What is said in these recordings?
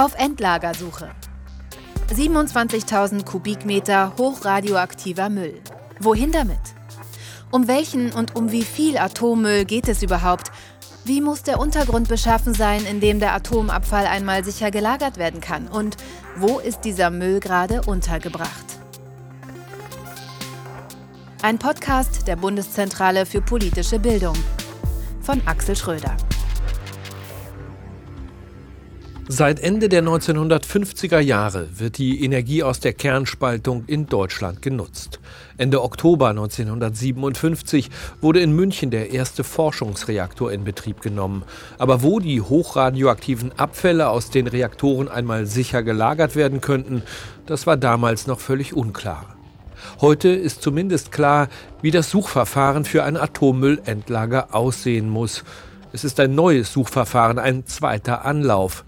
Auf Endlagersuche. 27.000 Kubikmeter hochradioaktiver Müll. Wohin damit? Um welchen und um wie viel Atommüll geht es überhaupt? Wie muss der Untergrund beschaffen sein, in dem der Atomabfall einmal sicher gelagert werden kann? Und wo ist dieser Müll gerade untergebracht? Ein Podcast der Bundeszentrale für politische Bildung von Axel Schröder. Seit Ende der 1950er Jahre wird die Energie aus der Kernspaltung in Deutschland genutzt. Ende Oktober 1957 wurde in München der erste Forschungsreaktor in Betrieb genommen. Aber wo die hochradioaktiven Abfälle aus den Reaktoren einmal sicher gelagert werden könnten, das war damals noch völlig unklar. Heute ist zumindest klar, wie das Suchverfahren für ein Atommüllendlager aussehen muss. Es ist ein neues Suchverfahren, ein zweiter Anlauf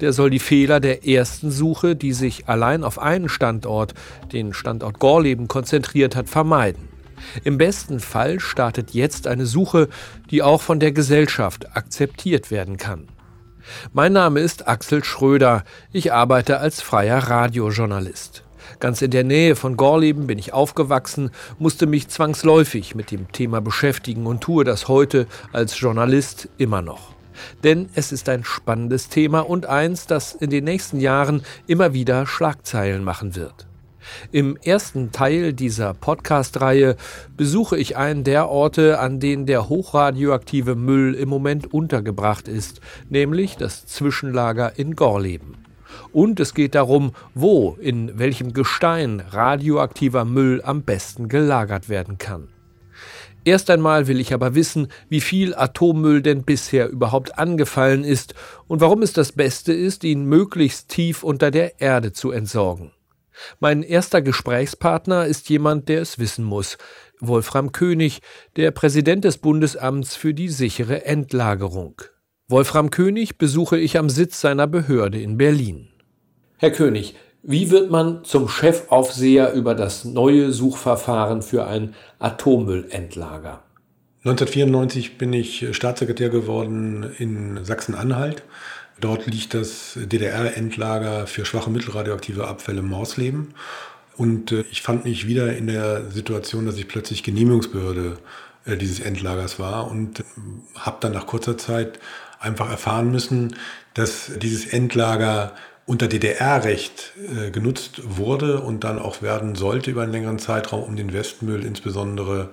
der soll die Fehler der ersten Suche, die sich allein auf einen Standort, den Standort Gorleben, konzentriert hat, vermeiden. Im besten Fall startet jetzt eine Suche, die auch von der Gesellschaft akzeptiert werden kann. Mein Name ist Axel Schröder. Ich arbeite als freier Radiojournalist. Ganz in der Nähe von Gorleben bin ich aufgewachsen, musste mich zwangsläufig mit dem Thema beschäftigen und tue das heute als Journalist immer noch. Denn es ist ein spannendes Thema und eins, das in den nächsten Jahren immer wieder Schlagzeilen machen wird. Im ersten Teil dieser Podcast-Reihe besuche ich einen der Orte, an denen der hochradioaktive Müll im Moment untergebracht ist, nämlich das Zwischenlager in Gorleben. Und es geht darum, wo, in welchem Gestein radioaktiver Müll am besten gelagert werden kann. Erst einmal will ich aber wissen, wie viel Atommüll denn bisher überhaupt angefallen ist und warum es das Beste ist, ihn möglichst tief unter der Erde zu entsorgen. Mein erster Gesprächspartner ist jemand, der es wissen muss. Wolfram König, der Präsident des Bundesamts für die sichere Endlagerung. Wolfram König besuche ich am Sitz seiner Behörde in Berlin. Herr König, wie wird man zum Chefaufseher über das neue Suchverfahren für ein Atommüllendlager? 1994 bin ich Staatssekretär geworden in Sachsen-Anhalt. Dort liegt das DDR-Endlager für schwache mittelradioaktive Abfälle Mausleben. Und äh, ich fand mich wieder in der Situation, dass ich plötzlich Genehmigungsbehörde äh, dieses Endlagers war und äh, habe dann nach kurzer Zeit einfach erfahren müssen, dass dieses Endlager unter DDR-Recht äh, genutzt wurde und dann auch werden sollte über einen längeren Zeitraum, um den Westmüll insbesondere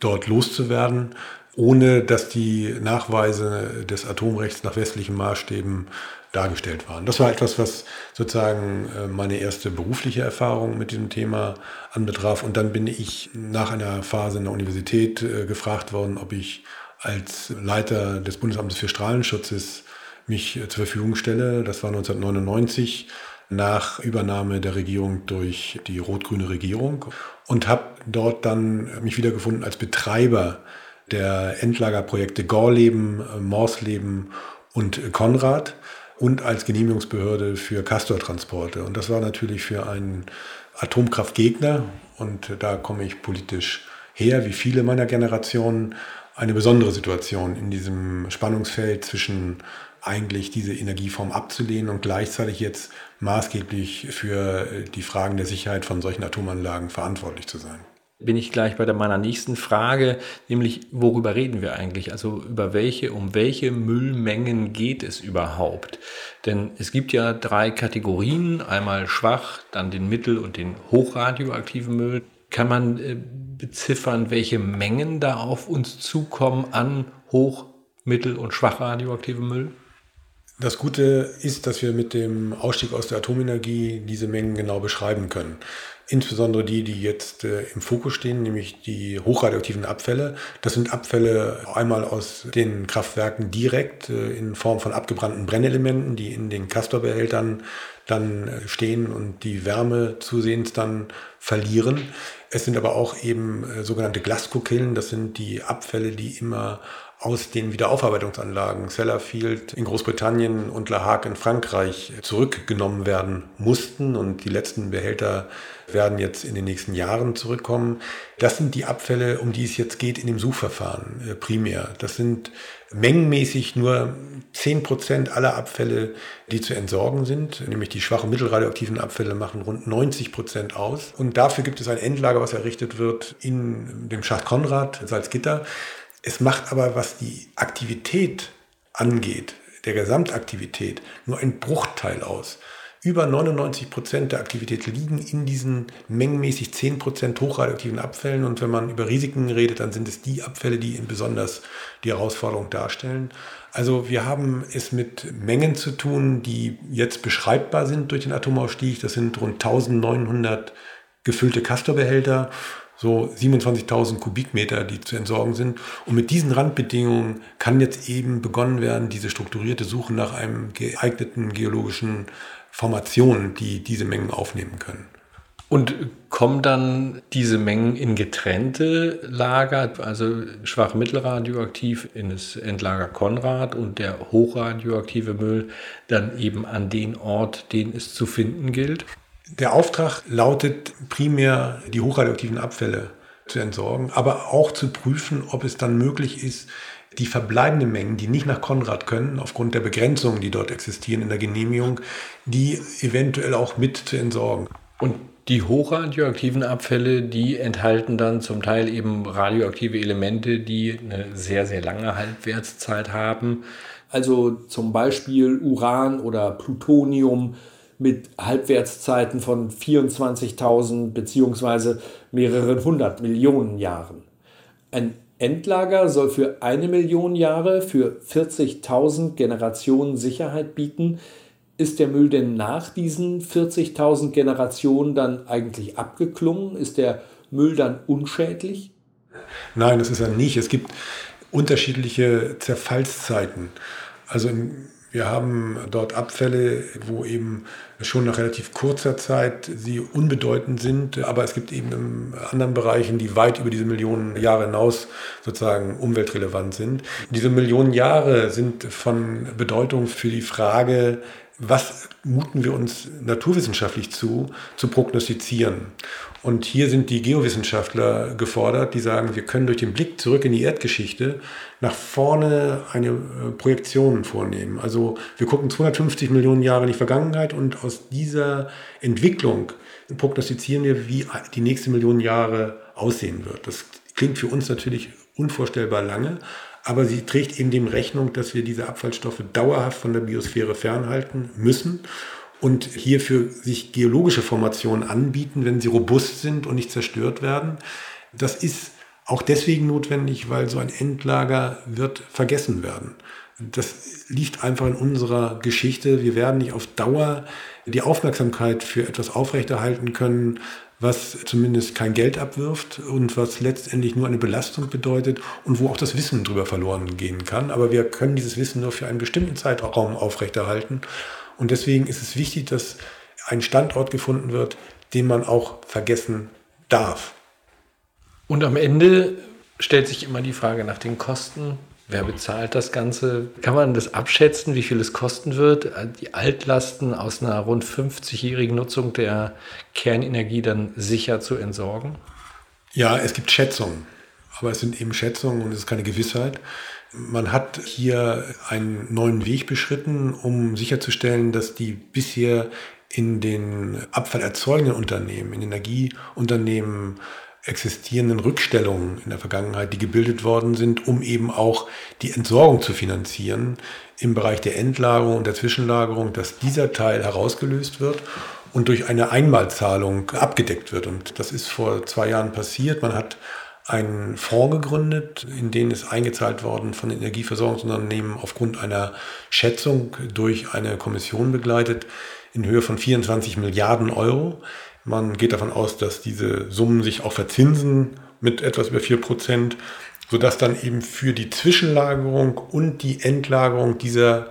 dort loszuwerden, ohne dass die Nachweise des Atomrechts nach westlichen Maßstäben dargestellt waren. Das war etwas, was sozusagen äh, meine erste berufliche Erfahrung mit diesem Thema anbetraf. Und dann bin ich nach einer Phase in der Universität äh, gefragt worden, ob ich als Leiter des Bundesamtes für Strahlenschutzes mich äh, zur Verfügung stelle. Das war 1999 nach Übernahme der Regierung durch die rot-grüne Regierung und habe dort dann mich wiedergefunden als Betreiber der Endlagerprojekte Gorleben, äh, Morsleben und Konrad und als Genehmigungsbehörde für Castortransporte. Und das war natürlich für einen Atomkraftgegner, und da komme ich politisch her, wie viele meiner Generation, eine besondere Situation in diesem Spannungsfeld zwischen eigentlich diese Energieform abzulehnen und gleichzeitig jetzt maßgeblich für äh, die Fragen der Sicherheit von solchen Atomanlagen verantwortlich zu sein bin ich gleich bei meiner nächsten Frage, nämlich worüber reden wir eigentlich? Also über welche, um welche Müllmengen geht es überhaupt? Denn es gibt ja drei Kategorien, einmal schwach, dann den mittel- und den hochradioaktiven Müll. Kann man äh, beziffern, welche Mengen da auf uns zukommen an hoch, mittel- und schwach radioaktivem Müll? Das Gute ist, dass wir mit dem Ausstieg aus der Atomenergie diese Mengen genau beschreiben können. Insbesondere die, die jetzt äh, im Fokus stehen, nämlich die hochradioaktiven Abfälle. Das sind Abfälle einmal aus den Kraftwerken direkt äh, in Form von abgebrannten Brennelementen, die in den Castor-Behältern dann äh, stehen und die Wärme zusehends dann verlieren. Es sind aber auch eben äh, sogenannte Glaskokillen. Das sind die Abfälle, die immer aus den Wiederaufarbeitungsanlagen Sellafield in Großbritannien und La Hague in Frankreich zurückgenommen werden mussten und die letzten Behälter werden jetzt in den nächsten Jahren zurückkommen. Das sind die Abfälle, um die es jetzt geht in dem Suchverfahren äh, primär. Das sind mengenmäßig nur 10 Prozent aller Abfälle, die zu entsorgen sind. Nämlich die schwachen mittelradioaktiven Abfälle machen rund 90 Prozent aus. Und dafür gibt es ein Endlager, was errichtet wird in dem Schacht Konrad, Salzgitter. Es macht aber, was die Aktivität angeht, der Gesamtaktivität, nur ein Bruchteil aus. Über 99 Prozent der Aktivität liegen in diesen mengenmäßig 10 Prozent hochradioaktiven Abfällen. Und wenn man über Risiken redet, dann sind es die Abfälle, die besonders die Herausforderung darstellen. Also wir haben es mit Mengen zu tun, die jetzt beschreibbar sind durch den Atomausstieg. Das sind rund 1900 gefüllte Castor-Behälter so 27.000 Kubikmeter, die zu entsorgen sind. Und mit diesen Randbedingungen kann jetzt eben begonnen werden, diese strukturierte Suche nach einem geeigneten geologischen Formation, die diese Mengen aufnehmen können. Und kommen dann diese Mengen in getrennte Lager, also schwach mittelradioaktiv in das Endlager Konrad und der hochradioaktive Müll dann eben an den Ort, den es zu finden gilt? Der Auftrag lautet primär, die hochradioaktiven Abfälle zu entsorgen, aber auch zu prüfen, ob es dann möglich ist, die verbleibenden Mengen, die nicht nach Konrad können, aufgrund der Begrenzungen, die dort existieren in der Genehmigung, die eventuell auch mit zu entsorgen. Und die hochradioaktiven Abfälle, die enthalten dann zum Teil eben radioaktive Elemente, die eine sehr, sehr lange Halbwertszeit haben. Also zum Beispiel Uran oder Plutonium, mit Halbwertszeiten von 24.000 bzw. mehreren hundert Millionen Jahren. Ein Endlager soll für eine Million Jahre, für 40.000 Generationen Sicherheit bieten. Ist der Müll denn nach diesen 40.000 Generationen dann eigentlich abgeklungen? Ist der Müll dann unschädlich? Nein, das ist er nicht. Es gibt unterschiedliche Zerfallszeiten. Also im wir haben dort Abfälle, wo eben schon nach relativ kurzer Zeit sie unbedeutend sind, aber es gibt eben in anderen Bereichen, die weit über diese Millionen Jahre hinaus sozusagen umweltrelevant sind. Diese Millionen Jahre sind von Bedeutung für die Frage, was muten wir uns naturwissenschaftlich zu, zu prognostizieren. Und hier sind die Geowissenschaftler gefordert, die sagen, wir können durch den Blick zurück in die Erdgeschichte nach vorne eine äh, Projektion vornehmen. Also wir gucken 250 Millionen Jahre in die Vergangenheit und aus dieser Entwicklung prognostizieren wir, wie die nächste Million Jahre aussehen wird. Das klingt für uns natürlich unvorstellbar lange, aber sie trägt eben dem Rechnung, dass wir diese Abfallstoffe dauerhaft von der Biosphäre fernhalten müssen und hierfür sich geologische Formationen anbieten, wenn sie robust sind und nicht zerstört werden. Das ist auch deswegen notwendig, weil so ein Endlager wird vergessen werden. Das liegt einfach in unserer Geschichte. Wir werden nicht auf Dauer die Aufmerksamkeit für etwas aufrechterhalten können, was zumindest kein Geld abwirft und was letztendlich nur eine Belastung bedeutet und wo auch das Wissen drüber verloren gehen kann. Aber wir können dieses Wissen nur für einen bestimmten Zeitraum aufrechterhalten. Und deswegen ist es wichtig, dass ein Standort gefunden wird, den man auch vergessen darf. Und am Ende stellt sich immer die Frage nach den Kosten. Wer bezahlt das Ganze? Kann man das abschätzen, wie viel es kosten wird, die Altlasten aus einer rund 50-jährigen Nutzung der Kernenergie dann sicher zu entsorgen? Ja, es gibt Schätzungen, aber es sind eben Schätzungen und es ist keine Gewissheit. Man hat hier einen neuen Weg beschritten, um sicherzustellen, dass die bisher in den abfallerzeugenden Unternehmen, in Energieunternehmen existierenden Rückstellungen in der Vergangenheit, die gebildet worden sind, um eben auch die Entsorgung zu finanzieren im Bereich der Endlagerung und der Zwischenlagerung, dass dieser Teil herausgelöst wird und durch eine Einmalzahlung abgedeckt wird. Und das ist vor zwei Jahren passiert. Man hat einen Fonds gegründet, in den ist eingezahlt worden von Energieversorgungsunternehmen aufgrund einer Schätzung durch eine Kommission begleitet in Höhe von 24 Milliarden Euro. Man geht davon aus, dass diese Summen sich auch verzinsen mit etwas über 4 Prozent, sodass dann eben für die Zwischenlagerung und die Endlagerung dieser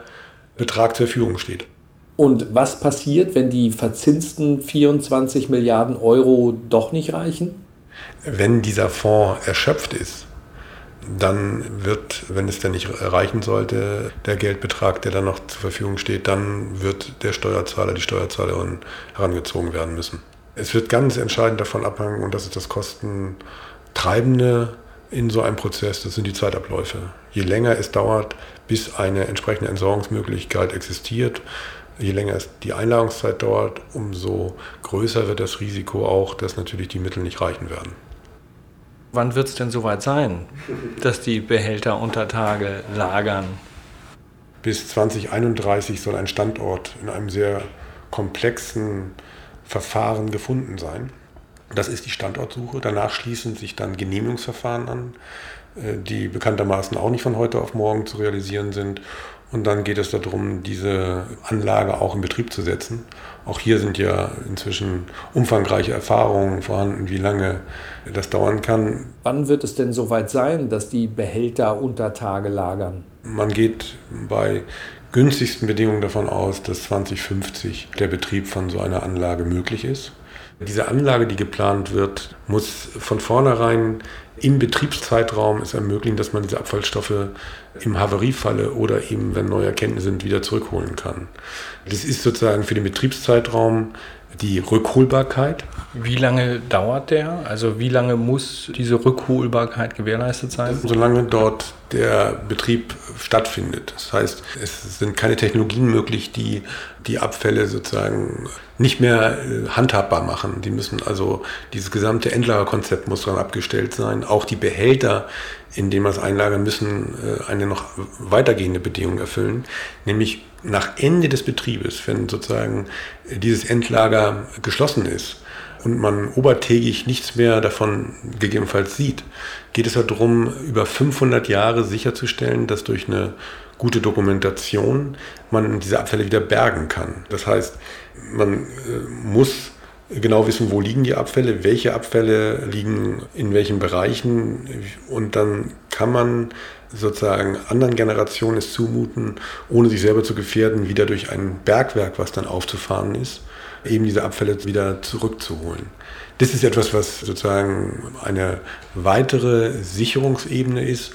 Betrag zur Verfügung steht. Und was passiert, wenn die verzinsten 24 Milliarden Euro doch nicht reichen? wenn dieser Fonds erschöpft ist, dann wird, wenn es denn nicht erreichen sollte, der Geldbetrag, der dann noch zur Verfügung steht, dann wird der Steuerzahler, die Steuerzahlerin herangezogen werden müssen. Es wird ganz entscheidend davon abhängen, und das ist das Kostentreibende in so einem Prozess, das sind die Zeitabläufe. Je länger es dauert, bis eine entsprechende Entsorgungsmöglichkeit existiert, je länger es die Einlagungszeit dauert, umso größer wird das Risiko auch, dass natürlich die Mittel nicht reichen werden. Wann wird es denn soweit sein, dass die Behälter unter Tage lagern? Bis 2031 soll ein Standort in einem sehr komplexen Verfahren gefunden sein. Das ist die Standortsuche. Danach schließen sich dann Genehmigungsverfahren an, äh, die bekanntermaßen auch nicht von heute auf morgen zu realisieren sind. Und dann geht es darum, diese Anlage auch in Betrieb zu setzen. Auch hier sind ja inzwischen umfangreiche Erfahrungen vorhanden, wie lange das dauern kann. Wann wird es denn soweit sein, dass die Behälter unter Tage lagern? Man geht bei günstigsten Bedingungen davon aus, dass 2050 der Betrieb von so einer Anlage möglich ist. Diese Anlage, die geplant wird, muss von vornherein im Betriebszeitraum es ermöglichen, dass man diese Abfallstoffe im Havariefalle oder eben, wenn neue Erkenntnisse sind, wieder zurückholen kann. Das ist sozusagen für den Betriebszeitraum die Rückholbarkeit. Wie lange dauert der? Also wie lange muss diese Rückholbarkeit gewährleistet sein? Solange dort der Betrieb stattfindet. Das heißt, es sind keine Technologien möglich, die die Abfälle sozusagen nicht mehr äh, handhabbar machen. Die müssen also, dieses gesamte Endlagerkonzept muss daran abgestellt sein. Auch die Behälter, in denen man es einlagern, müssen äh, eine noch weitergehende Bedingung erfüllen, nämlich nach Ende des Betriebes, wenn sozusagen dieses Endlager geschlossen ist und man obertägig nichts mehr davon gegebenenfalls sieht, geht es darum, über 500 Jahre sicherzustellen, dass durch eine gute Dokumentation man diese Abfälle wieder bergen kann. Das heißt, man äh, muss genau wissen, wo liegen die Abfälle, welche Abfälle liegen in welchen Bereichen und dann kann man sozusagen anderen Generationen es zumuten, ohne sich selber zu gefährden, wieder durch ein Bergwerk, was dann aufzufahren ist, eben diese Abfälle wieder zurückzuholen. Das ist etwas, was sozusagen eine weitere Sicherungsebene ist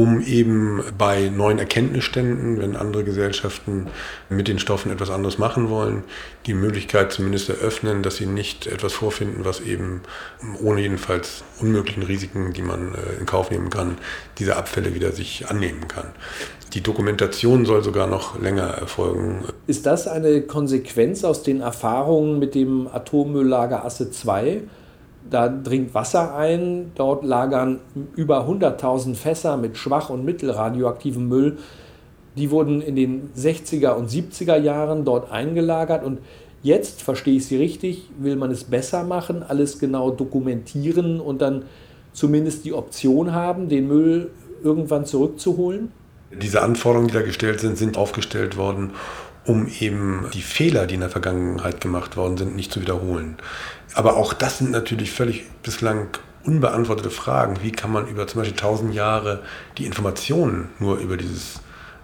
um eben bei neuen Erkenntnisständen, wenn andere Gesellschaften mit den Stoffen etwas anderes machen wollen, die Möglichkeit zumindest eröffnen, dass sie nicht etwas vorfinden, was eben ohne jedenfalls unmöglichen Risiken, die man äh, in Kauf nehmen kann, diese Abfälle wieder sich annehmen kann. Die Dokumentation soll sogar noch länger erfolgen. Ist das eine Konsequenz aus den Erfahrungen mit dem Atommülllager Asse 2? Da dringt Wasser ein, dort lagern über 100.000 Fässer mit schwach und mittelradioaktivem Müll. Die wurden in den 60er und 70er Jahren dort eingelagert und jetzt, verstehe ich Sie richtig, will man es besser machen, alles genau dokumentieren und dann zumindest die Option haben, den Müll irgendwann zurückzuholen? Diese Anforderungen, die da gestellt sind, sind aufgestellt worden, um eben die Fehler, die in der Vergangenheit gemacht worden sind, nicht zu wiederholen. Aber auch das sind natürlich völlig bislang unbeantwortete Fragen. Wie kann man über zum Beispiel tausend Jahre die Informationen nur über dieses,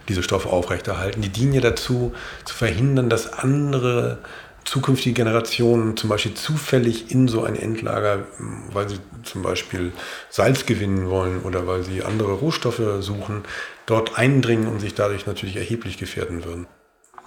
diese Stoffe aufrechterhalten? Die dienen ja dazu, zu verhindern, dass andere zukünftige Generationen zum Beispiel zufällig in so ein Endlager, weil sie zum Beispiel Salz gewinnen wollen oder weil sie andere Rohstoffe suchen, dort eindringen und sich dadurch natürlich erheblich gefährden würden.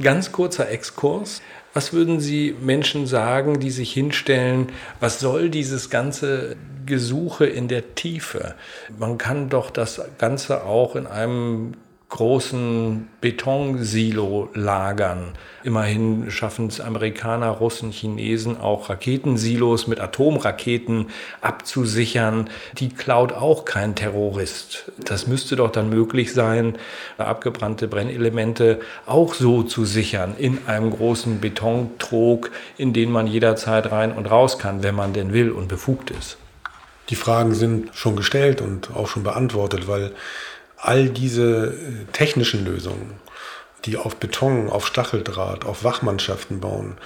Ganz kurzer Exkurs. Was würden Sie Menschen sagen, die sich hinstellen, was soll dieses ganze Gesuche in der Tiefe? Man kann doch das Ganze auch in einem großen Betonsilo lagern. Immerhin schaffen es Amerikaner, Russen, Chinesen auch Raketensilos mit Atomraketen abzusichern. Die klaut auch kein Terrorist. Das müsste doch dann möglich sein, abgebrannte Brennelemente auch so zu sichern in einem großen Betontrog, in den man jederzeit rein und raus kann, wenn man denn will und befugt ist. Die Fragen sind schon gestellt und auch schon beantwortet, weil all diese äh, technischen Lösungen, die auf Beton, auf Stacheldraht, auf Wachmannschaften bauen,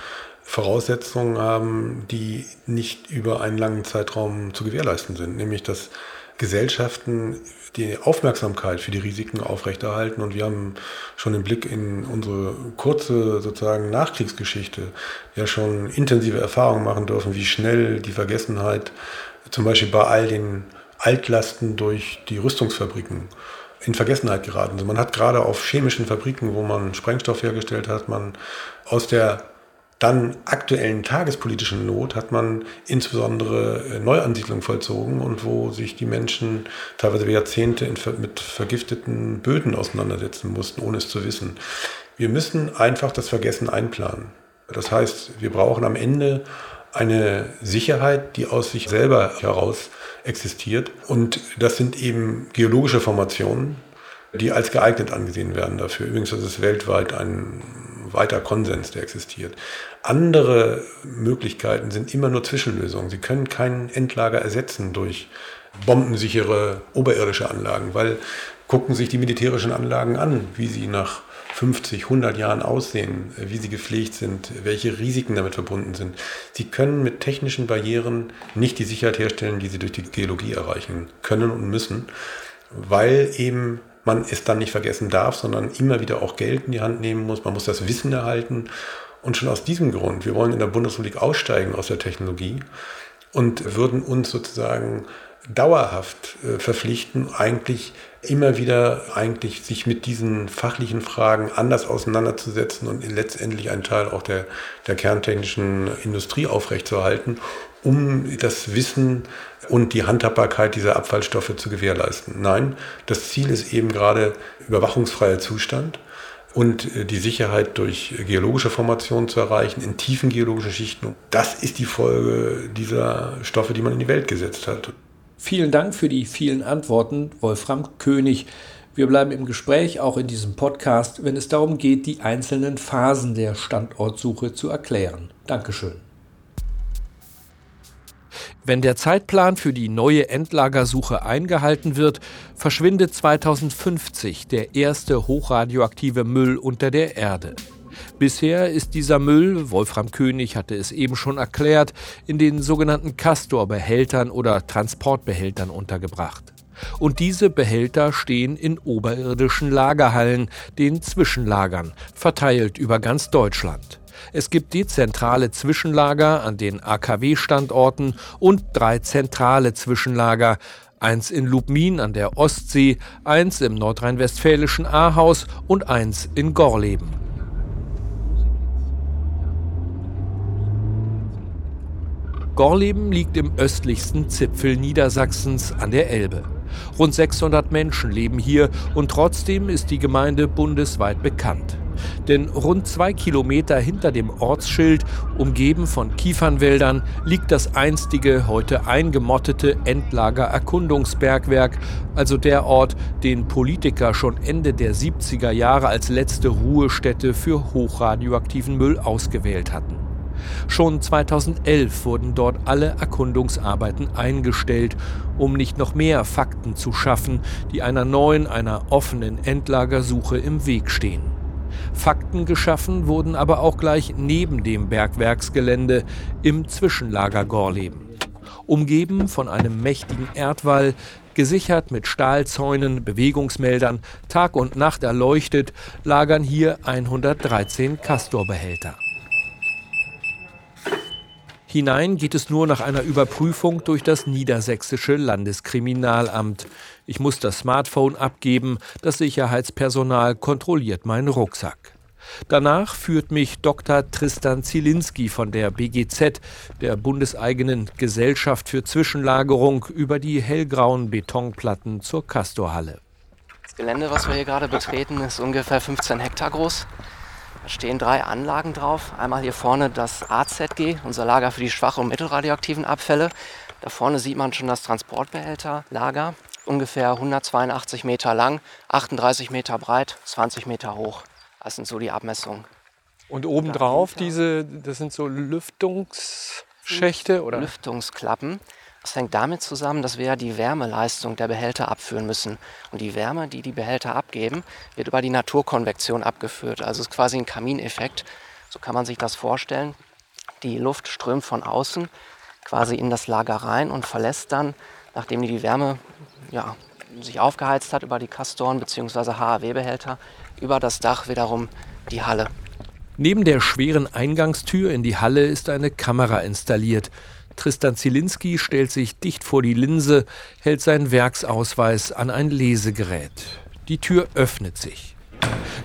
Voraussetzungen haben, die nicht über einen langen Zeitraum zu gewährleisten sind, nämlich dass Gesellschaften die Aufmerksamkeit für die Risiken aufrechterhalten. Und wir haben schon den Blick in unsere kurze sozusagen Nachkriegsgeschichte ja schon intensive Erfahrungen machen dürfen, wie schnell die Vergessenheit zum Beispiel bei all den Altlasten durch die Rüstungsfabriken in Vergessenheit geraten sind. Man hat gerade auf chemischen Fabriken, wo man Sprengstoff hergestellt hat, man aus der dann aktuellen tagespolitischen Not hat man insbesondere äh, Neuansiedlung vollzogen und wo sich die Menschen teilweise Jahrzehnte mit vergifteten Böden auseinandersetzen mussten, ohne es zu wissen. Wir müssen einfach das Vergessen einplanen. Das heißt, wir brauchen am Ende eine Sicherheit, die aus sich selber heraus existiert. Und das sind eben geologische Formationen, die als geeignet angesehen werden dafür. Übrigens ist es weltweit ein weiter Konsens, der existiert. Andere Möglichkeiten sind immer nur Zwischenlösungen. Sie können kein Endlager ersetzen durch bombensichere oberirdische Anlagen, weil gucken sich die militärischen Anlagen an, wie sie nach 50, 100 Jahren aussehen, wie sie gepflegt sind, welche Risiken damit verbunden sind. Sie können mit technischen Barrieren nicht die Sicherheit herstellen, die sie durch die Geologie erreichen können und müssen, weil eben man es dann nicht vergessen darf, sondern immer wieder auch Geld in die Hand nehmen muss. Man muss das Wissen erhalten. Und schon aus diesem Grund, wir wollen in der Bundesrepublik aussteigen aus der Technologie und würden uns sozusagen dauerhaft äh, verpflichten, eigentlich immer wieder eigentlich sich mit diesen fachlichen Fragen anders auseinanderzusetzen und letztendlich einen Teil auch der, der kerntechnischen Industrie aufrechtzuerhalten, um das Wissen und die Handhabbarkeit dieser Abfallstoffe zu gewährleisten. Nein, das Ziel ist eben gerade überwachungsfreier Zustand und äh, die Sicherheit durch geologische Formationen zu erreichen, in tiefen geologischen Schichten. Das ist die Folge dieser Stoffe, die man in die Welt gesetzt hat. Vielen Dank für die vielen Antworten, Wolfram König. Wir bleiben im Gespräch, auch in diesem Podcast, wenn es darum geht, die einzelnen Phasen der Standortsuche zu erklären. Dankeschön. Wenn der Zeitplan für die neue Endlagersuche eingehalten wird, verschwindet 2050 der erste hochradioaktive Müll unter der Erde. Bisher ist dieser Müll, Wolfram König hatte es eben schon erklärt, in den sogenannten Castor-Behältern oder Transportbehältern untergebracht. Und diese Behälter stehen in oberirdischen Lagerhallen, den Zwischenlagern, verteilt über ganz Deutschland. Es gibt dezentrale Zwischenlager an den AKW-Standorten und drei zentrale Zwischenlager, eins in Lubmin an der Ostsee, eins im nordrhein-westfälischen Ahaus und eins in Gorleben. Gorleben liegt im östlichsten Zipfel Niedersachsens an der Elbe. Rund 600 Menschen leben hier und trotzdem ist die Gemeinde bundesweit bekannt. Denn rund zwei Kilometer hinter dem Ortsschild, umgeben von Kiefernwäldern, liegt das einstige, heute eingemottete Endlager-Erkundungsbergwerk, also der Ort, den Politiker schon Ende der 70er Jahre als letzte Ruhestätte für hochradioaktiven Müll ausgewählt hatten. Schon 2011 wurden dort alle Erkundungsarbeiten eingestellt, um nicht noch mehr Fakten zu schaffen, die einer neuen, einer offenen Endlagersuche im Weg stehen. Fakten geschaffen wurden aber auch gleich neben dem Bergwerksgelände im Zwischenlager Gorleben. Umgeben von einem mächtigen Erdwall, gesichert mit Stahlzäunen, Bewegungsmeldern, Tag und Nacht erleuchtet, lagern hier 113 Castorbehälter. Hinein geht es nur nach einer Überprüfung durch das niedersächsische Landeskriminalamt. Ich muss das Smartphone abgeben, das Sicherheitspersonal kontrolliert meinen Rucksack. Danach führt mich Dr. Tristan Zielinski von der BGZ, der bundeseigenen Gesellschaft für Zwischenlagerung, über die hellgrauen Betonplatten zur Castorhalle. Das Gelände, was wir hier gerade betreten, ist ungefähr 15 Hektar groß. Da stehen drei Anlagen drauf. Einmal hier vorne das AZG, unser Lager für die schwach- und mittelradioaktiven Abfälle. Da vorne sieht man schon das Transportbehälterlager, ungefähr 182 Meter lang, 38 Meter breit, 20 Meter hoch. Das sind so die Abmessungen. Und obendrauf diese, das sind so Lüftungsschächte oder? Lüftungsklappen. Das hängt damit zusammen, dass wir ja die Wärmeleistung der Behälter abführen müssen. Und die Wärme, die die Behälter abgeben, wird über die Naturkonvektion abgeführt. Also es ist quasi ein Kamineffekt. So kann man sich das vorstellen. Die Luft strömt von außen quasi in das Lager rein und verlässt dann, nachdem die Wärme ja, sich aufgeheizt hat über die Castoren bzw. HAW-Behälter, über das Dach wiederum die Halle. Neben der schweren Eingangstür in die Halle ist eine Kamera installiert. Tristan Zielinski stellt sich dicht vor die Linse, hält seinen Werksausweis an ein Lesegerät. Die Tür öffnet sich.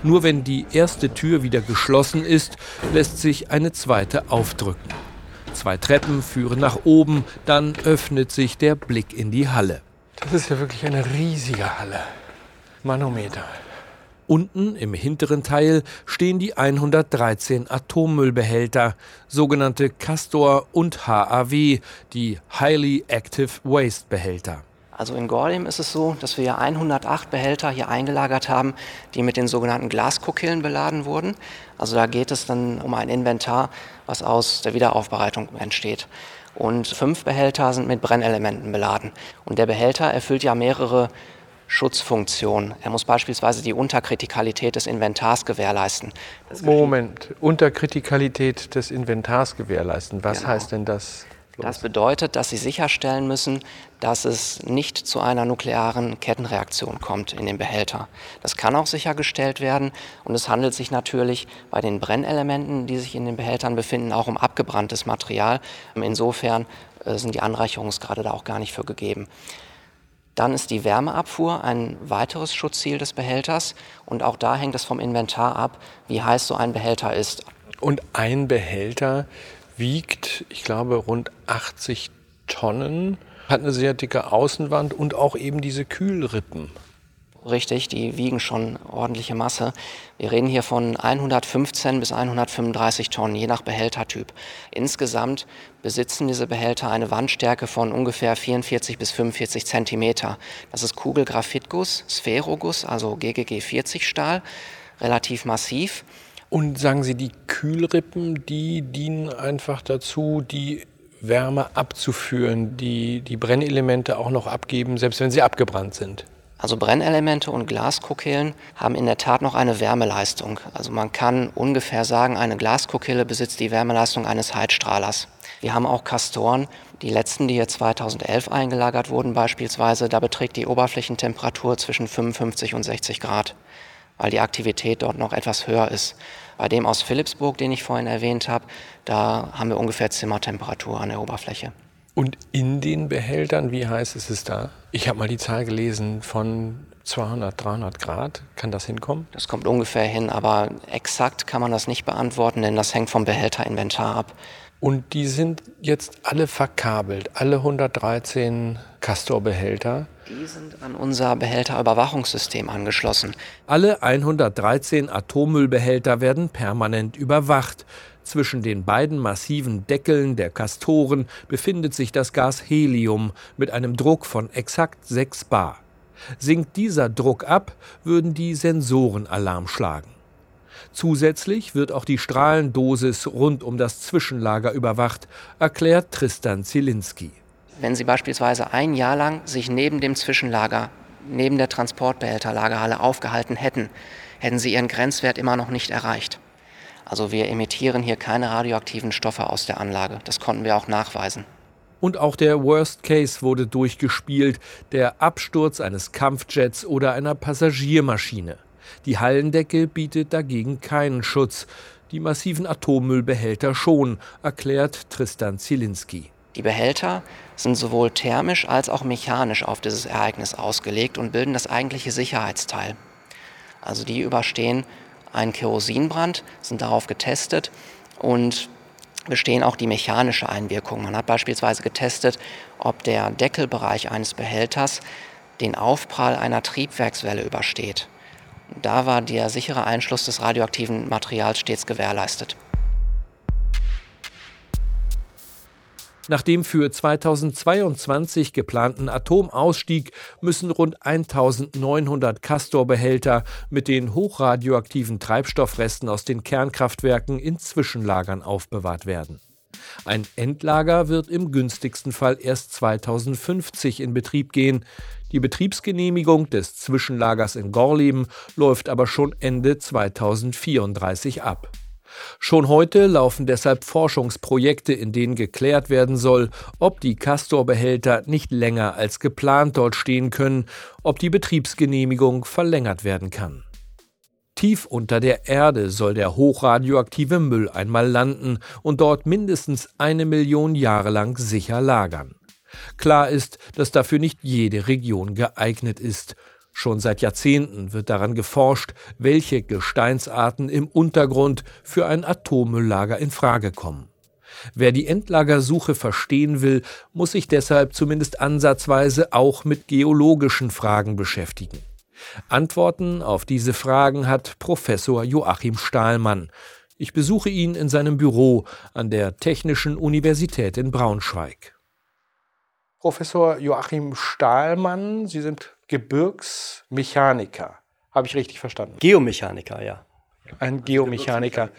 Nur wenn die erste Tür wieder geschlossen ist, lässt sich eine zweite aufdrücken. Zwei Treppen führen nach oben, dann öffnet sich der Blick in die Halle. Das ist ja wirklich eine riesige Halle. Manometer. Unten im hinteren Teil stehen die 113 Atommüllbehälter, sogenannte Castor und HAW, die Highly Active Waste Behälter. Also in Gordium ist es so, dass wir 108 Behälter hier eingelagert haben, die mit den sogenannten Glaskokillen beladen wurden. Also da geht es dann um ein Inventar, was aus der Wiederaufbereitung entsteht. Und fünf Behälter sind mit Brennelementen beladen. Und der Behälter erfüllt ja mehrere Schutzfunktionen. Er muss beispielsweise die Unterkritikalität des Inventars gewährleisten. Moment, Unterkritikalität des Inventars gewährleisten. Was genau. heißt denn das? Das bedeutet, dass sie sicherstellen müssen, dass es nicht zu einer nuklearen Kettenreaktion kommt in dem Behälter. Das kann auch sichergestellt werden und es handelt sich natürlich bei den Brennelementen, die sich in den Behältern befinden, auch um abgebranntes Material. Insofern äh, sind die Anreicherungsgrade da auch gar nicht für gegeben. Dann ist die Wärmeabfuhr ein weiteres Schutzziel des Behälters und auch da hängt es vom Inventar ab, wie heiß so ein Behälter ist. Und ein Behälter wiegt, ich glaube, rund 80 Tonnen, hat eine sehr dicke Außenwand und auch eben diese Kühlrippen. Richtig, die wiegen schon ordentliche Masse. Wir reden hier von 115 bis 135 Tonnen, je nach Behältertyp. Insgesamt besitzen diese Behälter eine Wandstärke von ungefähr 44 bis 45 Zentimeter. Das ist Kugelgraphitguss, Spheroguss, also GGG 40 Stahl, relativ massiv. Und sagen Sie, die Kühlrippen, die dienen einfach dazu, die Wärme abzuführen, die die Brennelemente auch noch abgeben, selbst wenn sie abgebrannt sind. Also Brennelemente und Glaskokillen haben in der Tat noch eine Wärmeleistung. Also man kann ungefähr sagen, eine Glaskokille besitzt die Wärmeleistung eines Heizstrahlers. Wir haben auch Kastoren, die letzten, die hier 2011 eingelagert wurden beispielsweise, da beträgt die Oberflächentemperatur zwischen 55 und 60 Grad weil die Aktivität dort noch etwas höher ist. Bei dem aus Philipsburg, den ich vorhin erwähnt habe, da haben wir ungefähr Zimmertemperatur an der Oberfläche. Und in den Behältern, wie heiß ist es da? Ich habe mal die Zahl gelesen von 200, 300 Grad. Kann das hinkommen? Das kommt ungefähr hin, aber exakt kann man das nicht beantworten, denn das hängt vom Behälterinventar ab. Und die sind jetzt alle verkabelt, alle 113 Castor-Behälter. Die sind an unser Behälterüberwachungssystem angeschlossen. Alle 113 Atommüllbehälter werden permanent überwacht. Zwischen den beiden massiven Deckeln der Kastoren befindet sich das Gas Helium mit einem Druck von exakt 6 bar. Sinkt dieser Druck ab, würden die Sensoren Alarm schlagen. Zusätzlich wird auch die Strahlendosis rund um das Zwischenlager überwacht, erklärt Tristan Zielinski. Wenn Sie beispielsweise ein Jahr lang sich neben dem Zwischenlager, neben der Transportbehälterlagerhalle aufgehalten hätten, hätten Sie Ihren Grenzwert immer noch nicht erreicht. Also wir emittieren hier keine radioaktiven Stoffe aus der Anlage. Das konnten wir auch nachweisen. Und auch der Worst Case wurde durchgespielt, der Absturz eines Kampfjets oder einer Passagiermaschine. Die Hallendecke bietet dagegen keinen Schutz. Die massiven Atommüllbehälter schon, erklärt Tristan Zielinski. Die Behälter sind sowohl thermisch als auch mechanisch auf dieses Ereignis ausgelegt und bilden das eigentliche Sicherheitsteil. Also die überstehen einen Kerosinbrand, sind darauf getestet und bestehen auch die mechanische Einwirkung. Man hat beispielsweise getestet, ob der Deckelbereich eines Behälters den Aufprall einer Triebwerkswelle übersteht. Da war der sichere Einschluss des radioaktiven Materials stets gewährleistet. Nach dem für 2022 geplanten Atomausstieg müssen rund 1900 Castor-Behälter mit den hochradioaktiven Treibstoffresten aus den Kernkraftwerken in Zwischenlagern aufbewahrt werden. Ein Endlager wird im günstigsten Fall erst 2050 in Betrieb gehen. Die Betriebsgenehmigung des Zwischenlagers in Gorleben läuft aber schon Ende 2034 ab. Schon heute laufen deshalb Forschungsprojekte, in denen geklärt werden soll, ob die Castor-Behälter nicht länger als geplant dort stehen können, ob die Betriebsgenehmigung verlängert werden kann. Tief unter der Erde soll der hochradioaktive Müll einmal landen und dort mindestens eine Million Jahre lang sicher lagern. Klar ist, dass dafür nicht jede Region geeignet ist. Schon seit Jahrzehnten wird daran geforscht, welche Gesteinsarten im Untergrund für ein Atommülllager in Frage kommen. Wer die Endlagersuche verstehen will, muss sich deshalb zumindest ansatzweise auch mit geologischen Fragen beschäftigen. Antworten auf diese Fragen hat Professor Joachim Stahlmann. Ich besuche ihn in seinem Büro an der Technischen Universität in Braunschweig. Professor Joachim Stahlmann, Sie sind Gebirgsmechaniker. Habe ich richtig verstanden? Geomechaniker, ja. Ein Geomechaniker.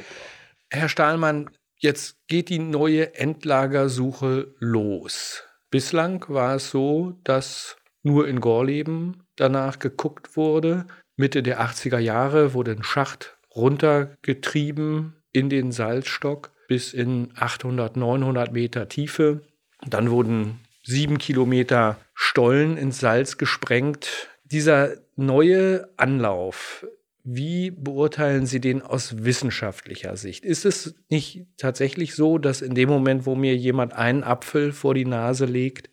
Herr Stahlmann, jetzt geht die neue Endlagersuche los. Bislang war es so, dass nur in Gorleben danach geguckt wurde. Mitte der 80er Jahre wurde ein Schacht runtergetrieben in den Salzstock bis in 800, 900 Meter Tiefe. Dann wurden sieben Kilometer Stollen ins Salz gesprengt. Dieser neue Anlauf, wie beurteilen Sie den aus wissenschaftlicher Sicht? Ist es nicht tatsächlich so, dass in dem Moment, wo mir jemand einen Apfel vor die Nase legt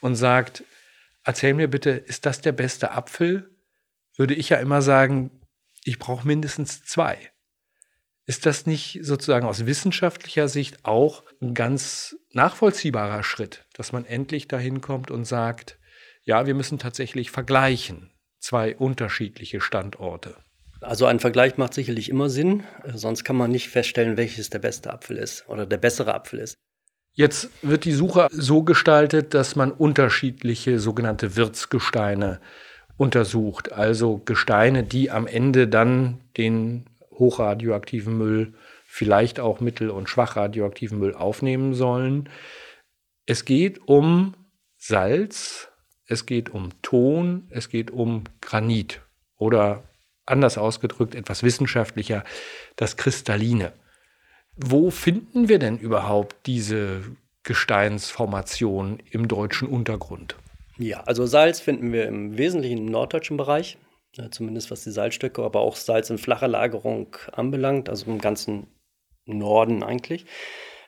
und sagt, erzähl mir bitte, ist das der beste Apfel? Würde ich ja immer sagen, ich brauche mindestens zwei. Ist das nicht sozusagen aus wissenschaftlicher Sicht auch ein ganz nachvollziehbarer Schritt, dass man endlich dahin kommt und sagt, ja, wir müssen tatsächlich vergleichen, zwei unterschiedliche Standorte? Also ein Vergleich macht sicherlich immer Sinn, sonst kann man nicht feststellen, welches der beste Apfel ist oder der bessere Apfel ist. Jetzt wird die Suche so gestaltet, dass man unterschiedliche sogenannte Wirtsgesteine untersucht, also Gesteine, die am Ende dann den hochradioaktiven Müll, vielleicht auch mittel- und schwachradioaktiven Müll aufnehmen sollen. Es geht um Salz, es geht um Ton, es geht um Granit oder anders ausgedrückt, etwas wissenschaftlicher, das Kristalline. Wo finden wir denn überhaupt diese Gesteinsformation im deutschen Untergrund? Ja, also Salz finden wir im Wesentlichen im norddeutschen Bereich zumindest was die Salzstöcke, aber auch Salz in flacher Lagerung anbelangt, also im ganzen Norden eigentlich.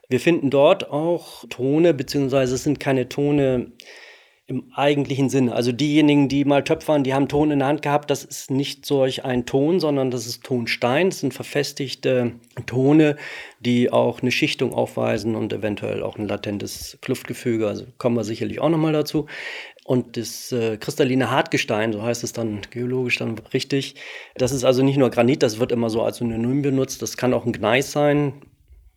Wir finden dort auch Tone, beziehungsweise es sind keine Tone im eigentlichen Sinne. Also diejenigen, die mal Töpfern, die haben Ton in der Hand gehabt, das ist nicht solch ein Ton, sondern das ist Tonstein. Das sind verfestigte Tone, die auch eine Schichtung aufweisen und eventuell auch ein latentes Kluftgefüge. Also kommen wir sicherlich auch nochmal dazu. Und das äh, kristalline Hartgestein, so heißt es dann geologisch dann richtig, das ist also nicht nur Granit, das wird immer so als Synonym benutzt, das kann auch ein Gneis sein.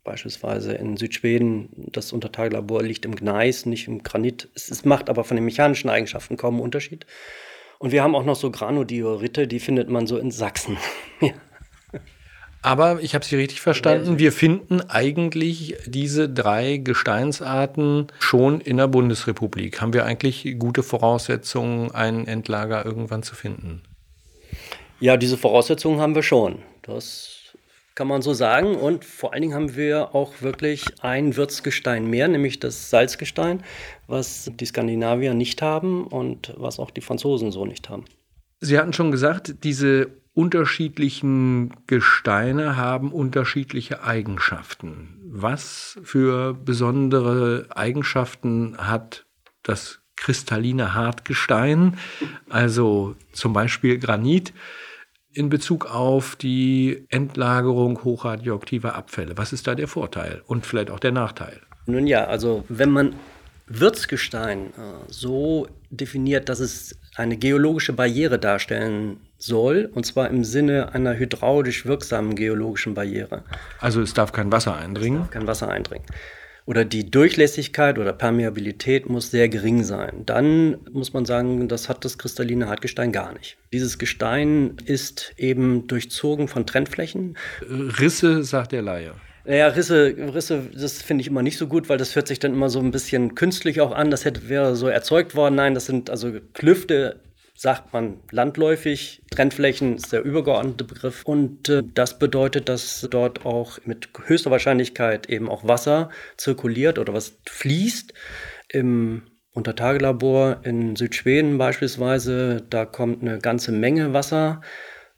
Beispielsweise in Südschweden, das Untertagelabor liegt im Gneis, nicht im Granit. Es, es macht aber von den mechanischen Eigenschaften kaum einen Unterschied. Und wir haben auch noch so Granodiorite, die findet man so in Sachsen. ja. Aber ich habe Sie richtig verstanden, wir finden eigentlich diese drei Gesteinsarten schon in der Bundesrepublik. Haben wir eigentlich gute Voraussetzungen, ein Endlager irgendwann zu finden? Ja, diese Voraussetzungen haben wir schon. Das kann man so sagen. Und vor allen Dingen haben wir auch wirklich ein Wirtsgestein mehr, nämlich das Salzgestein, was die Skandinavier nicht haben und was auch die Franzosen so nicht haben. Sie hatten schon gesagt, diese unterschiedlichen Gesteine haben unterschiedliche Eigenschaften. Was für besondere Eigenschaften hat das kristalline Hartgestein, also zum Beispiel Granit, in Bezug auf die Endlagerung hochradioaktiver Abfälle? Was ist da der Vorteil und vielleicht auch der Nachteil? Nun ja, also wenn man Wirtsgestein äh, so definiert, dass es eine geologische Barriere darstellen soll, und zwar im Sinne einer hydraulisch wirksamen geologischen Barriere. Also es darf kein Wasser eindringen? Es darf kein Wasser eindringen. Oder die Durchlässigkeit oder Permeabilität muss sehr gering sein. Dann muss man sagen, das hat das kristalline Hartgestein gar nicht. Dieses Gestein ist eben durchzogen von Trennflächen. Risse, sagt der Laie. Naja, Risse, Risse, das finde ich immer nicht so gut, weil das hört sich dann immer so ein bisschen künstlich auch an. Das hätte, wäre so erzeugt worden. Nein, das sind also Klüfte, sagt man landläufig. Trennflächen ist der übergeordnete Begriff. Und äh, das bedeutet, dass dort auch mit höchster Wahrscheinlichkeit eben auch Wasser zirkuliert oder was fließt. Im Untertagelabor in Südschweden beispielsweise, da kommt eine ganze Menge Wasser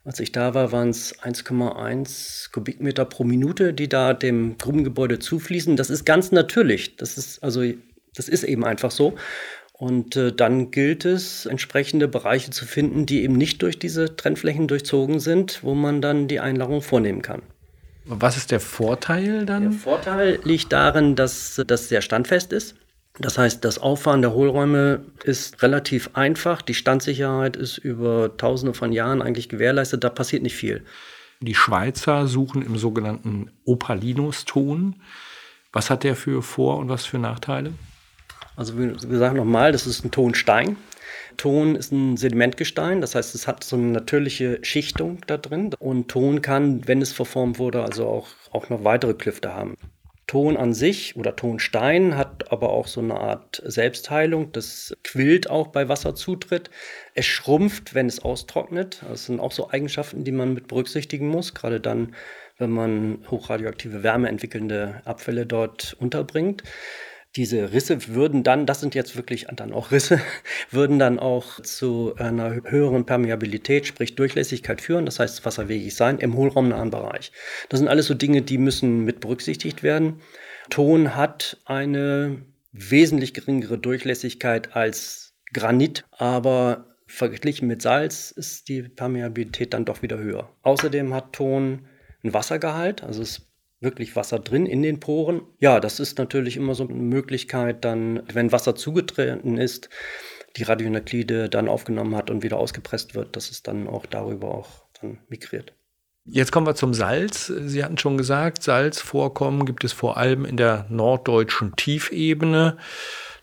Als ich da war, waren es 1,1 Kubikmeter pro Minute, die da dem Grubengebäude zufließen. Das ist ganz natürlich. Das ist also, das ist eben einfach so. Und äh, dann gilt es, entsprechende Bereiche zu finden, die eben nicht durch diese Trennflächen durchzogen sind, wo man dann die Einlagerung vornehmen kann. Was ist der Vorteil dann? Der Vorteil liegt darin, dass das sehr standfest ist. Das heißt, das Auffahren der Hohlräume ist relativ einfach. Die Standsicherheit ist über tausende von Jahren eigentlich gewährleistet. Da passiert nicht viel. Die Schweizer suchen im sogenannten Opalinus-Ton. Was hat der für Vor- und was für Nachteile? Also wie gesagt nochmal, das ist ein Tonstein. Ton ist ein Sedimentgestein, das heißt, es hat so eine natürliche Schichtung da drin. Und Ton kann, wenn es verformt wurde, also auch, auch noch weitere Klüfte haben. Ton an sich oder Tonstein hat aber auch so eine Art Selbstheilung. Das quillt auch bei Wasserzutritt. Es schrumpft, wenn es austrocknet. Das sind auch so Eigenschaften, die man mit berücksichtigen muss, gerade dann, wenn man hochradioaktive Wärme entwickelnde Abfälle dort unterbringt diese Risse würden dann, das sind jetzt wirklich dann auch Risse, würden dann auch zu einer höheren Permeabilität, sprich Durchlässigkeit führen, das heißt wasserwegig sein, im hohlraumnahen Bereich. Das sind alles so Dinge, die müssen mit berücksichtigt werden. Ton hat eine wesentlich geringere Durchlässigkeit als Granit, aber verglichen mit Salz ist die Permeabilität dann doch wieder höher. Außerdem hat Ton einen Wassergehalt, also es wirklich Wasser drin in den Poren. Ja, das ist natürlich immer so eine Möglichkeit, dann, wenn Wasser zugetreten ist, die Radionuklide dann aufgenommen hat und wieder ausgepresst wird, dass es dann auch darüber auch dann migriert. Jetzt kommen wir zum Salz. Sie hatten schon gesagt, Salzvorkommen gibt es vor allem in der norddeutschen Tiefebene.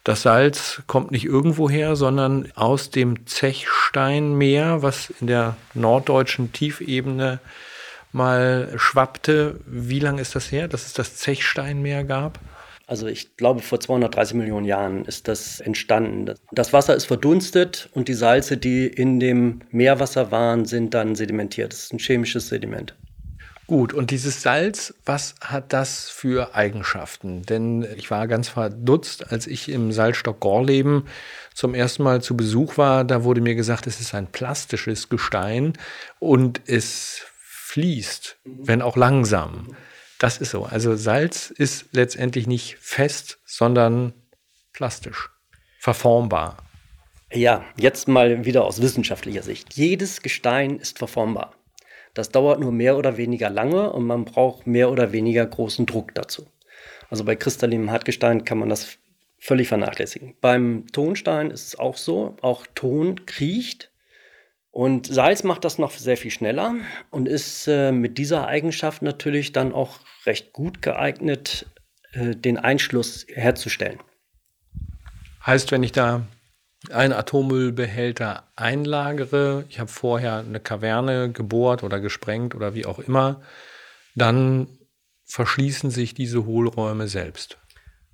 Das Salz kommt nicht irgendwo her, sondern aus dem Zechsteinmeer, was in der norddeutschen Tiefebene äh, mal schwappte. Wie lange ist das her, dass es das Zechsteinmeer gab? Also ich glaube, vor 230 Millionen Jahren ist das entstanden. Das Wasser ist verdunstet und die Salze, die in dem Meerwasser waren, sind dann sedimentiert. Das ist ein chemisches Sediment. Gut, und dieses Salz, was hat das für Eigenschaften? Denn ich war ganz verdutzt, als ich im Salzstock Gorleben zum ersten Mal zu Besuch war. Da wurde mir gesagt, es ist ein plastisches Gestein und es fließt, wenn auch langsam. Das ist so. Also Salz ist letztendlich nicht fest, sondern plastisch, verformbar. Ja, jetzt mal wieder aus wissenschaftlicher Sicht. Jedes Gestein ist verformbar. Das dauert nur mehr oder weniger lange und man braucht mehr oder weniger großen Druck dazu. Also bei kristallinem Hartgestein kann man das völlig vernachlässigen. Beim Tonstein ist es auch so, auch Ton kriecht und Salz macht das noch sehr viel schneller und ist äh, mit dieser Eigenschaft natürlich dann auch recht gut geeignet, äh, den Einschluss herzustellen. Heißt, wenn ich da einen Atommüllbehälter einlagere, ich habe vorher eine Kaverne gebohrt oder gesprengt oder wie auch immer, dann verschließen sich diese Hohlräume selbst.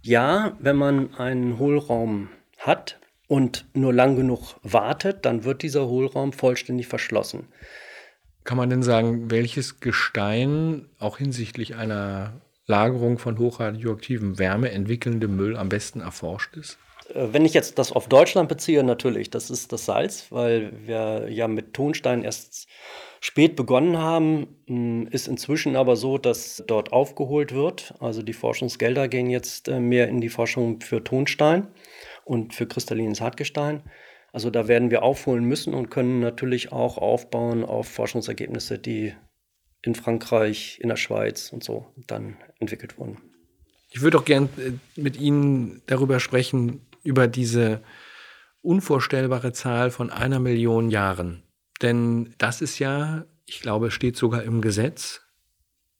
Ja, wenn man einen Hohlraum hat, und nur lang genug wartet, dann wird dieser Hohlraum vollständig verschlossen. Kann man denn sagen, welches Gestein auch hinsichtlich einer Lagerung von hochradioaktivem Wärme entwickelndem Müll am besten erforscht ist? Äh, wenn ich jetzt das auf Deutschland beziehe, natürlich, das ist das Salz, weil wir ja mit Tonstein erst spät begonnen haben, hm, ist inzwischen aber so, dass dort aufgeholt wird. Also die Forschungsgelder gehen jetzt äh, mehr in die Forschung für Tonstein und für kristallines Hartgestein. Also da werden wir aufholen müssen und können natürlich auch aufbauen auf Forschungsergebnisse, die in Frankreich, in der Schweiz und so dann entwickelt wurden. Ich würde auch gern äh, mit Ihnen darüber sprechen, über diese unvorstellbare Zahl von einer Million Jahren. Denn das ist ja, ich glaube, steht sogar im Gesetz,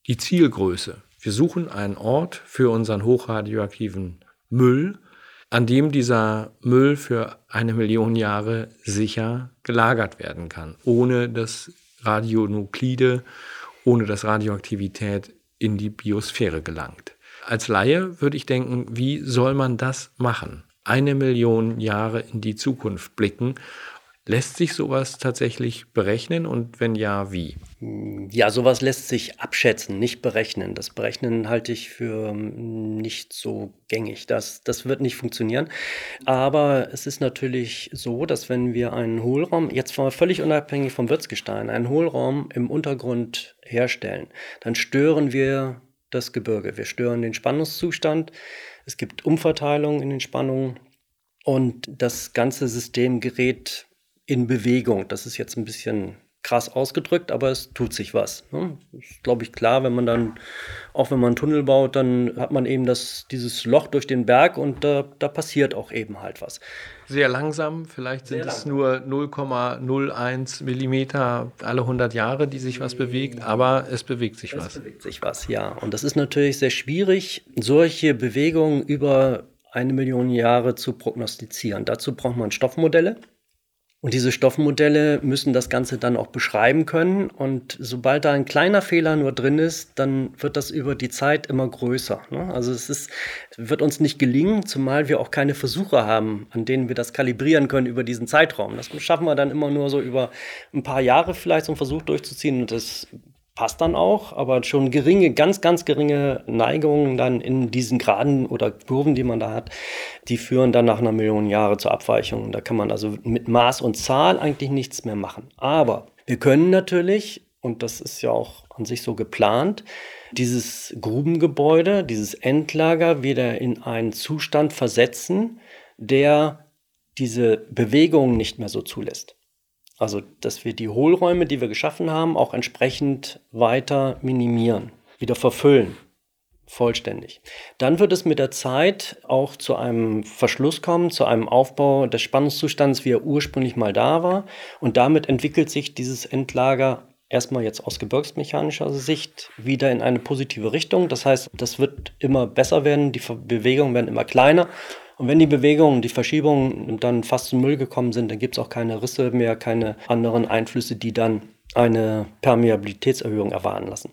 die Zielgröße. Wir suchen einen Ort für unseren hochradioaktiven Müll, an dem dieser Müll für eine Million Jahre sicher gelagert werden kann, ohne dass Radionuklide, ohne dass Radioaktivität in die Biosphäre gelangt. Als Laie würde ich denken, wie soll man das machen? Eine Million Jahre in die Zukunft blicken. Lässt sich sowas tatsächlich berechnen und wenn ja, wie? Ja, sowas lässt sich abschätzen, nicht berechnen. Das Berechnen halte ich für ähm, nicht so gängig. Das, das wird nicht funktionieren. Aber es ist natürlich so, dass wenn wir einen Hohlraum, jetzt völlig unabhängig vom Wirtsgestein, einen Hohlraum im Untergrund herstellen, dann stören wir das Gebirge. Wir stören den Spannungszustand. Es gibt Umverteilung in den Spannungen. Und das ganze System gerät in Bewegung. Das ist jetzt ein bisschen krass ausgedrückt, aber es tut sich was. Ne? Ist, glaube ich, klar, wenn man dann, auch wenn man einen Tunnel baut, dann hat man eben das, dieses Loch durch den Berg und da, da passiert auch eben halt was. Sehr langsam, vielleicht sind Sehr es nur 0,01 Millimeter alle 100 Jahre, die sich was bewegt, aber es bewegt sich es was. Es bewegt sich was, ja. Und das ist natürlich sehr schwierig, solche Bewegungen über eine Million Jahre zu prognostizieren. Dazu braucht man Stoffmodelle. Und diese Stoffmodelle müssen das Ganze dann auch beschreiben können. Und sobald da ein kleiner Fehler nur drin ist, dann wird das über die Zeit immer größer. Ne? Also es ist, wird uns nicht gelingen, zumal wir auch keine Versuche haben, an denen wir das kalibrieren können über diesen Zeitraum. Das schaffen wir dann immer nur so über ein paar Jahre vielleicht so einen Versuch durchzuziehen. Und das passt dann auch, aber schon geringe, ganz, ganz geringe Neigungen dann in diesen Graden oder Kurven, die man da hat, die führen dann nach einer Million Jahre zur Abweichung. Da kann man also mit Maß und Zahl eigentlich nichts mehr machen. Aber wir können natürlich, und das ist ja auch an sich so geplant, dieses Grubengebäude, dieses Endlager wieder in einen Zustand versetzen, der diese Bewegung nicht mehr so zulässt. Also, dass wir die Hohlräume, die wir geschaffen haben, auch entsprechend weiter minimieren, wieder verfüllen, vollständig. Dann wird es mit der Zeit auch zu einem Verschluss kommen, zu einem Aufbau des Spannungszustands, wie er ursprünglich mal da war. Und damit entwickelt sich dieses Endlager erstmal jetzt aus gebirgsmechanischer Sicht wieder in eine positive Richtung. Das heißt, das wird immer besser werden, die Bewegungen werden immer kleiner und wenn die Bewegungen, die Verschiebungen dann fast zum Müll gekommen sind, dann gibt es auch keine Risse mehr, keine anderen Einflüsse, die dann eine Permeabilitätserhöhung erwarten lassen.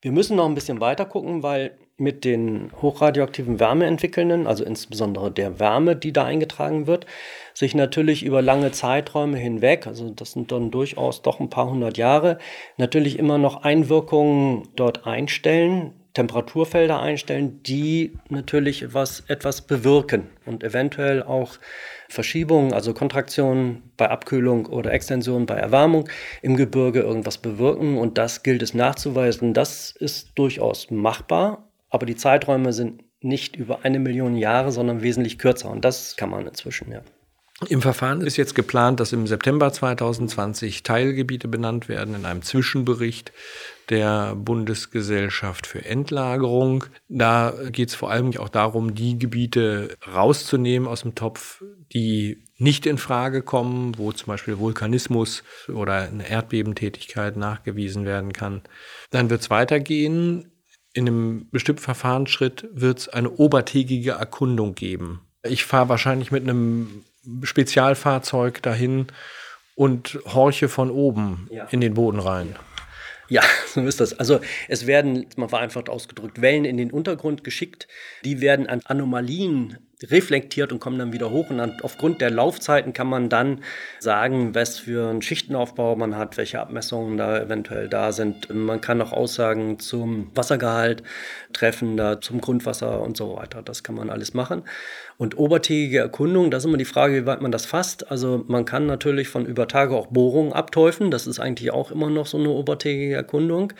Wir müssen noch ein bisschen weiter gucken, weil mit den hochradioaktiven Wärmeentwickelnden, also insbesondere der Wärme, die da eingetragen wird, sich natürlich über lange Zeiträume hinweg, also das sind dann durchaus doch ein paar hundert Jahre, natürlich immer noch Einwirkungen dort einstellen, Temperaturfelder einstellen, die natürlich was, etwas bewirken und eventuell auch Verschiebungen, also Kontraktionen bei Abkühlung oder Extension bei Erwärmung im Gebirge irgendwas bewirken. Und das gilt es nachzuweisen. Das ist durchaus machbar, aber die Zeiträume sind nicht über eine Million Jahre, sondern wesentlich kürzer. Und das kann man inzwischen, ja. Im Verfahren ist jetzt geplant, dass im September 2020 Teilgebiete benannt werden in einem Zwischenbericht der Bundesgesellschaft für Endlagerung. Da geht es vor allem auch darum, die Gebiete rauszunehmen aus dem Topf, die nicht in Frage kommen, wo zum Beispiel Vulkanismus oder eine Erdbebentätigkeit nachgewiesen werden kann. Dann wird es weitergehen. In einem bestimmten Verfahrensschritt wird es eine obertägige Erkundung geben. Ich fahre wahrscheinlich mit einem Spezialfahrzeug dahin und horche von oben ja. in den Boden rein. Ja, so ist das. Also es werden, mal vereinfacht ausgedrückt, Wellen in den Untergrund geschickt. Die werden an Anomalien reflektiert und kommen dann wieder hoch. Und dann aufgrund der Laufzeiten kann man dann sagen, was für einen Schichtenaufbau man hat, welche Abmessungen da eventuell da sind. Man kann auch Aussagen zum Wassergehalt treffen, da zum Grundwasser und so weiter. Das kann man alles machen. Und obertägige Erkundung, da ist immer die Frage, wie weit man das fasst. Also man kann natürlich von über Tage auch Bohrungen abteufen. Das ist eigentlich auch immer noch so eine obertägige Erkundung.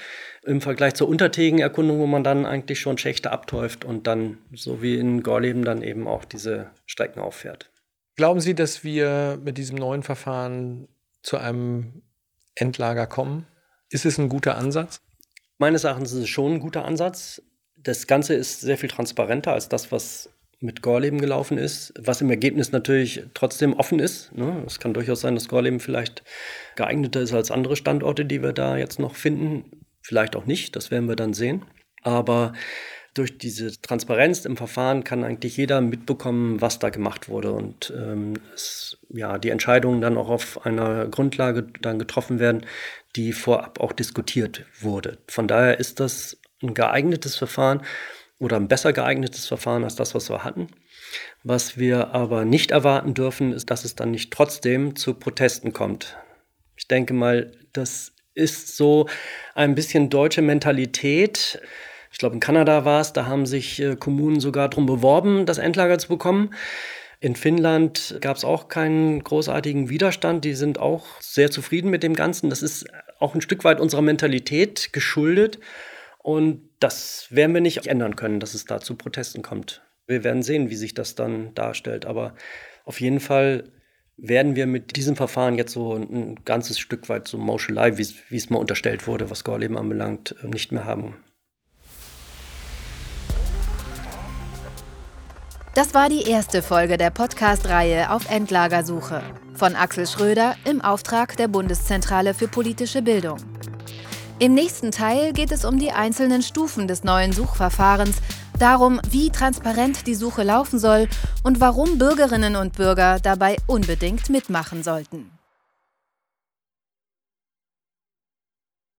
Im Vergleich zur untertägigen Erkundung, wo man dann eigentlich schon Schächte abtäuft und dann, so wie in Gorleben, dann eben auch diese Strecken auffährt. Glauben Sie, dass wir mit diesem neuen Verfahren zu einem Endlager kommen? Ist es ein guter Ansatz? Meines Erachtens ist es schon ein guter Ansatz. Das Ganze ist sehr viel transparenter als das, was mit Gorleben gelaufen ist, was im Ergebnis natürlich trotzdem offen ist. Ne? Es kann durchaus sein, dass Gorleben vielleicht geeigneter ist als andere Standorte, die wir da jetzt noch finden. Vielleicht auch nicht, das werden wir dann sehen. Aber durch diese Transparenz im Verfahren kann eigentlich jeder mitbekommen, was da gemacht wurde und ähm, es, ja, die Entscheidungen dann auch auf einer Grundlage dann getroffen werden, die vorab auch diskutiert wurde. Von daher ist das ein geeignetes Verfahren, oder ein besser geeignetes Verfahren als das, was wir hatten. Was wir aber nicht erwarten dürfen, ist, dass es dann nicht trotzdem zu Protesten kommt. Ich denke mal, das ist so ein bisschen deutsche Mentalität. Ich glaube, in Kanada war es, da haben sich äh, Kommunen sogar darum beworben, das Endlager zu bekommen. In Finnland gab es auch keinen großartigen Widerstand. Die sind auch sehr zufrieden mit dem Ganzen. Das ist auch ein Stück weit unserer Mentalität geschuldet. Und das werden wir nicht ändern können, dass es da zu Protesten kommt. Wir werden sehen, wie sich das dann darstellt. Aber auf jeden Fall werden wir mit diesem Verfahren jetzt so ein ganzes Stück weit so Mauschelei, wie es mal unterstellt wurde, was Gorleben anbelangt, nicht mehr haben. Das war die erste Folge der Podcast-Reihe auf Endlagersuche von Axel Schröder im Auftrag der Bundeszentrale für politische Bildung. Im nächsten Teil geht es um die einzelnen Stufen des neuen Suchverfahrens, darum, wie transparent die Suche laufen soll und warum Bürgerinnen und Bürger dabei unbedingt mitmachen sollten.